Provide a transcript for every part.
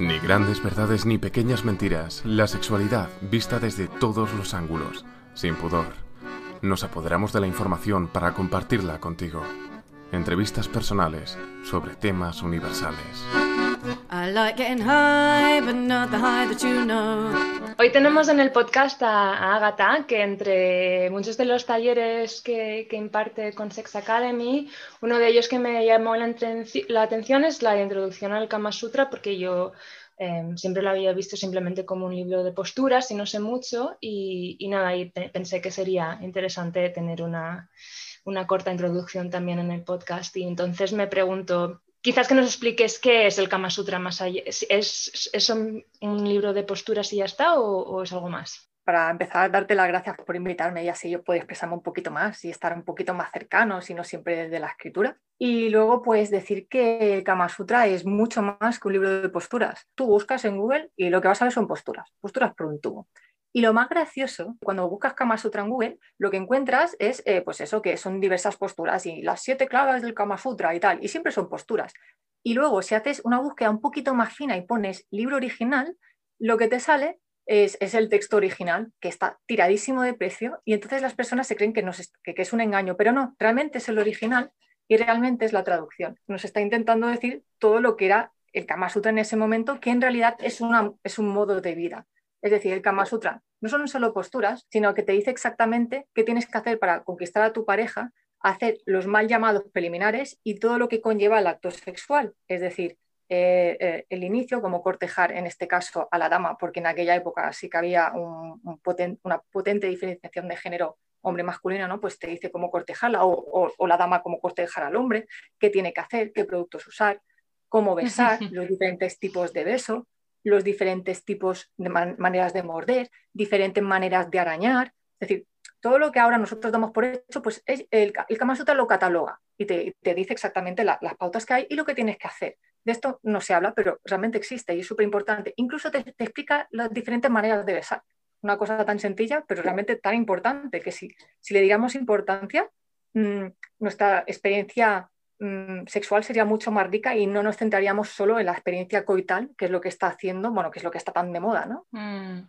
Ni grandes verdades ni pequeñas mentiras, la sexualidad vista desde todos los ángulos, sin pudor. Nos apoderamos de la información para compartirla contigo. Entrevistas personales sobre temas universales. Hoy tenemos en el podcast a Agatha, que entre muchos de los talleres que, imparte con Sex Academy, uno de ellos que me llamó la, atención es la introducción al Kama Sutra, porque yo em, siempre lo había visto simplemente como un libro de posturas y no sé mucho, y, nada, y pensé que sería interesante tener una, una corta introducción también en el podcast. Y entonces me pregunto, quizás que nos expliques qué es el Kama Sutra más allá. ¿Es, un, libro de posturas y ya está o, es algo más? Para empezar, darte las gracias por invitarme y así yo puedo expresarme un poquito más y estar un poquito más cercano, si no siempre desde la escritura. Y luego, pues decir que el Kama Sutra es mucho más que un libro de posturas. Tú buscas en Google y lo que vas a ver son posturas, posturas por un tubo. Y lo más gracioso, cuando buscas Kama Sutra en Google, lo que encuentras es, eh, pues eso, que son diversas posturas y las siete claves del Kama Sutra y tal, y siempre son posturas. Y luego, si haces una búsqueda un poquito más fina y pones libro original, lo que te sale es, el texto original, que está tiradísimo de precio, y entonces las personas se creen que, es, que, es un engaño, pero no, realmente es el original y realmente es la traducción. Nos está intentando decir todo lo que era el Kama Sutra en ese momento, que en realidad es un modo de vida. Es decir, el Kama Sutra no son solo posturas, sino que te dice exactamente qué tienes que hacer para conquistar a tu pareja, hacer los mal llamados preliminares y todo lo que conlleva el acto sexual. Es decir, eh, eh, el inicio, como cortejar en este caso a la dama, porque en aquella época sí que había una potente diferenciación de género hombre masculino, ¿no? Pues te dice cómo cortejarla o, o, la dama cómo cortejar al hombre, qué tiene que hacer, qué productos usar, cómo besar, los diferentes tipos de beso, los diferentes tipos de maneras de morder, diferentes maneras de arañar. Es decir, todo lo que ahora nosotros damos por hecho, pues el, el Kama lo cataloga y te, dice exactamente las pautas que hay y lo que tienes que hacer. De esto no se habla, pero realmente existe y es súper importante. Incluso te, explica las diferentes maneras de besar. Una cosa tan sencilla, pero realmente tan importante, que si, si le digamos importancia, mm, nuestra experiencia Mm, sexual sería mucho más rica y no nos centraríamos solo en la experiencia coital, que es lo que está haciendo, bueno, que es lo que está tan de moda, ¿no? Mm,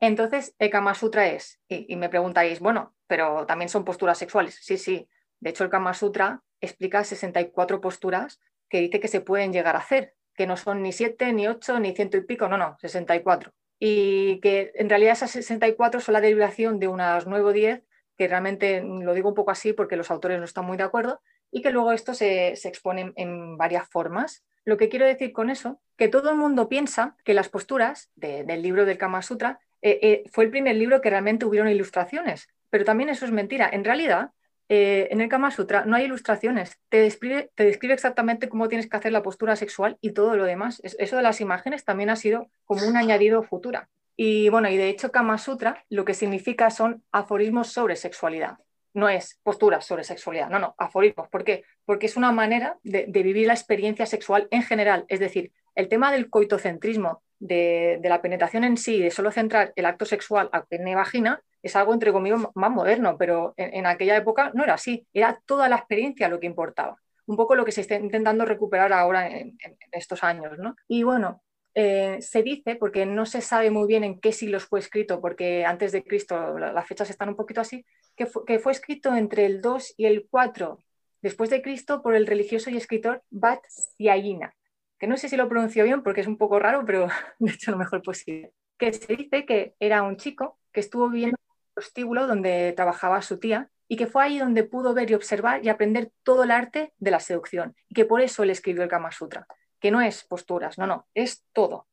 Entonces, el Kama Sutra es, y, me preguntáis, bueno, pero también son posturas sexuales. Sí, sí. De hecho, el Kama Sutra explica 64 posturas que dice que se pueden llegar a hacer, que no son ni 7, ni 8, ni ciento y pico, no, no, 64. Y que en realidad esas 64 son la derivación de unas 9 o 10, que realmente lo digo un poco así porque los autores no están muy de acuerdo, y que luego esto se, expone en varias formas. Lo que quiero decir con eso, que todo el mundo piensa que las posturas del libro del Kama Sutra eh, eh, fue el primer libro que realmente hubieron ilustraciones, pero también eso es mentira. En realidad, eh, en el Kama Sutra no hay ilustraciones, te describe, te describe exactamente cómo tienes que hacer la postura sexual y todo lo demás. Eso de las imágenes también ha sido como un añadido futura. Y bueno, y de hecho Kama Sutra lo que significa son aforismos sobre sexualidad no es posturas sobre sexualidad, no, no, aforismos. ¿Por qué? Porque es una manera de, vivir la experiencia sexual en general. Es decir, el tema del coitocentrismo, de, la penetración en sí, de solo centrar el acto sexual a pene vagina, es algo, entre comillas, más moderno, pero en, aquella época no era así. Era toda la experiencia lo que importaba. Un poco lo que se está intentando recuperar ahora en, estos años. ¿no? Y bueno, eh, se dice, porque no se sabe muy bien en qué siglos fue escrito, porque antes de Cristo las fechas están un poquito así, que fue, escrito entre el 2 y el 4 después de Cristo por el religioso y escritor Bat Yagina, que no sé si lo pronuncio bien porque es un poco raro, pero de hecho lo mejor posible. Que se dice que era un chico que estuvo viviendo en el prostíbulo donde trabajaba su tía y que fue ahí donde pudo ver y observar y aprender todo el arte de la seducción y que por eso él escribió el Kama Sutra, que no es posturas, no, no, es todo.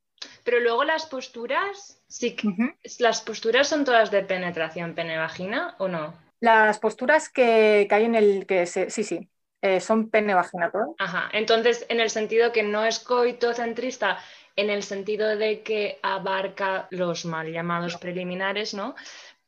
Pero luego las posturas, sí, ¿las posturas son todas de penetración pene-vagina o no? Las posturas que, hay en el que sí, sí, eh, son pene-vagina todo. Ajá, entonces en el sentido que no es coitocentrista, en el sentido de que abarca los mal llamados preliminares, ¿no?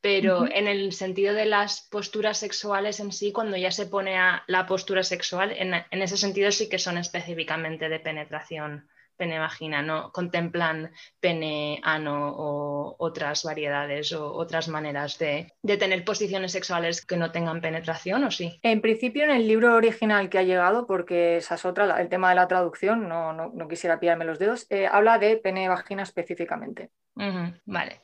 Pero en el sentido de las posturas sexuales en sí, cuando ya se pone a la postura sexual, en, en ese sentido sí que son específicamente de penetración pene vagina, no contemplan pene ano o otras variedades o otras maneras de, tener posiciones sexuales que no tengan penetración o sí. En principio en el libro original que ha llegado, porque esa es otra, el tema de la traducción, no, no, quisiera pillarme los dedos, eh, habla de pene vagina específicamente. vale.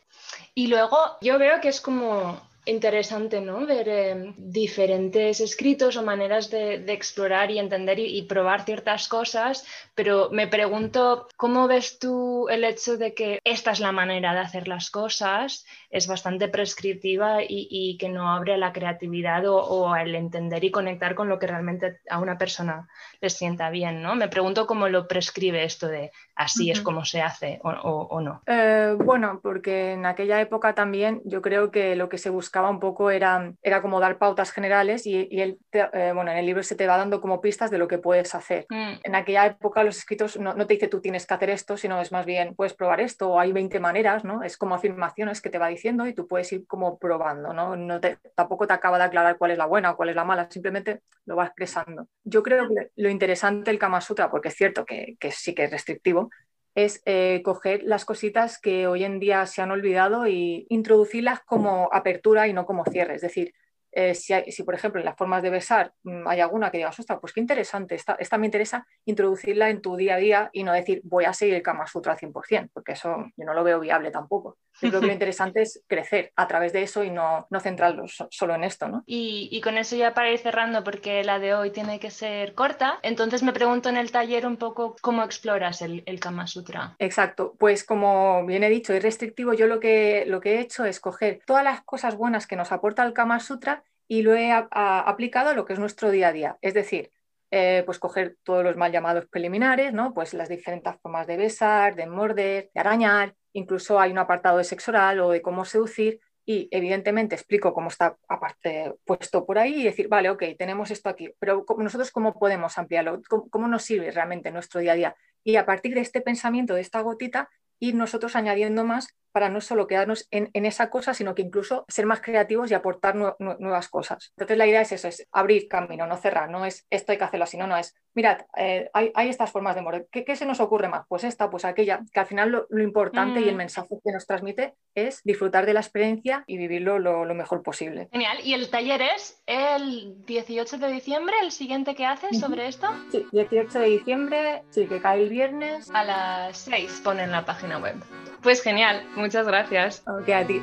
Y luego yo veo que es como interesante ¿no? ver eh, diferentes escritos o maneras de, explorar y entender y, probar ciertas cosas, pero me pregunto, ¿cómo ves tú el hecho de que esta es la manera de hacer las cosas? Es bastante prescriptiva y, que no abre a la creatividad o, al entender y conectar con lo que realmente a una persona le sienta bien. ¿no? Me pregunto cómo lo prescribe esto de así es como se hace o, no. Eh, bueno, porque en aquella época también yo creo que lo que se busca buscaba un poco era, era como dar pautas generales y, y él eh, bueno, en el libro se te va dando como pistas de lo que puedes hacer. Mm. En aquella época los escritos no, no, te dice tú tienes que hacer esto, sino es más bien puedes probar esto o hay 20 maneras, ¿no? Es como afirmaciones que te va diciendo y tú puedes ir como probando, ¿no? no te, tampoco te acaba de aclarar cuál es la buena o cuál es la mala, simplemente lo va expresando. Yo creo que lo interesante del Kama Sutra, porque es cierto que, que sí que es restrictivo, es eh, coger las cositas que hoy en día se han olvidado y introducirlas como apertura y no como cierre. Es decir, eh, si, por ejemplo en las formas de besar mm, hay alguna que digas, ostras, pues qué interesante, esta, esta, me interesa introducirla en tu día a día y no decir voy a seguir el Kama Sutra al 100%, porque eso yo no lo veo viable tampoco. Yo creo que lo interesante es crecer a través de eso y no, no centrarnos solo en esto. ¿no? Y, con eso ya para ir cerrando, porque la de hoy tiene que ser corta, entonces me pregunto en el taller un poco cómo exploras el, el Kama Sutra. Exacto, pues como bien he dicho, es restrictivo, yo lo que, lo que he hecho es coger todas las cosas buenas que nos aporta el Kama Sutra y lo he aplicado a lo que es nuestro día a día. Es decir, eh, pues coger todos los mal llamados preliminares, ¿no? Pues las diferentes formas de besar, de morder, de arañar, incluso hay un apartado de sexo oral o de cómo seducir y evidentemente explico cómo está aparte puesto por ahí y decir, vale, ok, tenemos esto aquí, pero nosotros cómo podemos ampliarlo, ¿Cómo, cómo, nos sirve realmente en nuestro día a día. Y a partir de este pensamiento, de esta gotita, ir nosotros añadiendo más para no solo quedarnos en, esa cosa, sino que incluso ser más creativos y aportar nuevas cosas. Entonces la idea es eso, es abrir camino, no cerrar, no es esto hay que hacerlo así, no, no es, mirad, eh, hay, estas formas de morir, ¿Qué, se nos ocurre más? Pues esta, pues aquella, que al final lo, importante y el mm. mensaje que nos transmite es disfrutar de la experiencia y vivirlo lo, mejor posible. Genial, ¿y el taller es el 18 de diciembre, el siguiente que haces sobre esto? Sí, 18 de diciembre, sí, que cae el viernes. A las 6 pone en la página web. Pues genial, muchas gracias. Ok, a ti.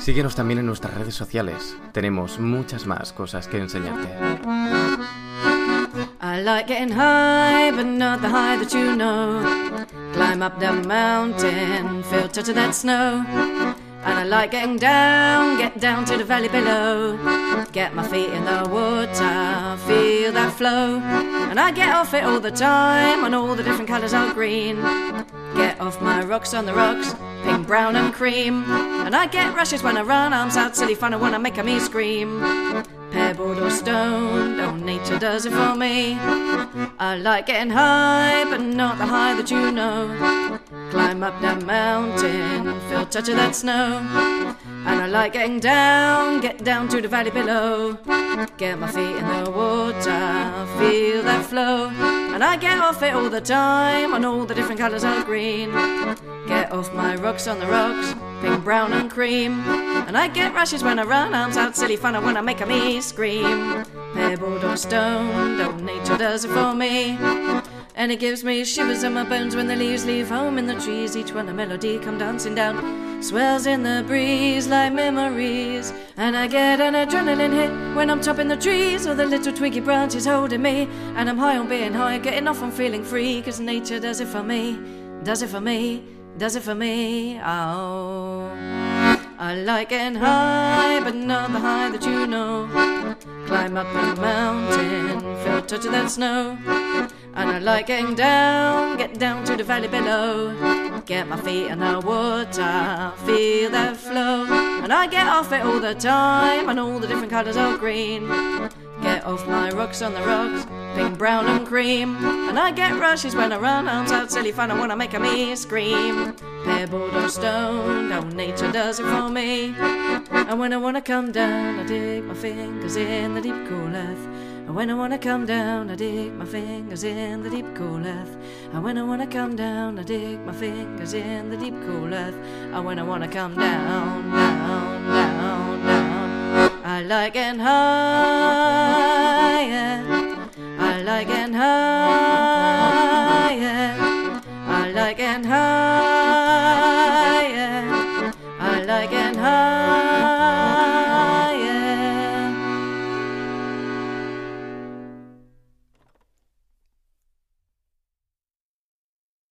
Síguenos también en nuestras redes sociales. Tenemos muchas más cosas que enseñarte. I like getting high, but not the high that you know. Climb up the mountain, feel touch of that snow. And I like getting down, get down to the valley below. Get my feet in the water, feel that flow. And I get off it all the time, on all the different colours are green. Get off my rocks on the rocks, pink, brown, and cream. And I get rushes when I run, arms out, silly fun, I wanna make me scream. Pebbled or stone, oh, nature does it for me. I like getting high, but not the high that you know. Climb up that mountain, feel touch of that snow. And I like getting down, get down to the valley below. Get my feet in the water, feel that flow. And I get off it all the time on all the different colours of green. Get off my rocks on the rocks, pink, brown, and cream. And I get rushes when I run, arms out, silly fun, I make a me scream. Pebbled or stone, don't nature does it for me. And it gives me shivers in my bones when the leaves leave home in the trees. Each one a melody come dancing down, swells in the breeze like memories. And I get an adrenaline hit when I'm topping the trees, or the little twiggy branches holding me. And I'm high on being high, getting off on feeling free, cause nature does it for me, does it for me, does it for me. Oh. I like getting high, but not the high that you know. Climb up the mountain, feel touch of that snow. And I like getting down, get down to the valley below. Get my feet in the water, feel that flow. And I get off it all the time, and all the different colours of green. Get off my rocks on the rocks, pink, brown, and cream. And I get rushes when I run, arms out, silly fun, I wanna make a me scream. Pebbled or stone, no nature does it for me. And when I wanna come down, I dig my fingers in the deep cool earth. And when I wanna come down, I dig my fingers in the deep cool earth. And when I wanna come down, I dig my fingers in the deep cool earth. And when I wanna come down, down, down, down, I like it higher. I like it higher.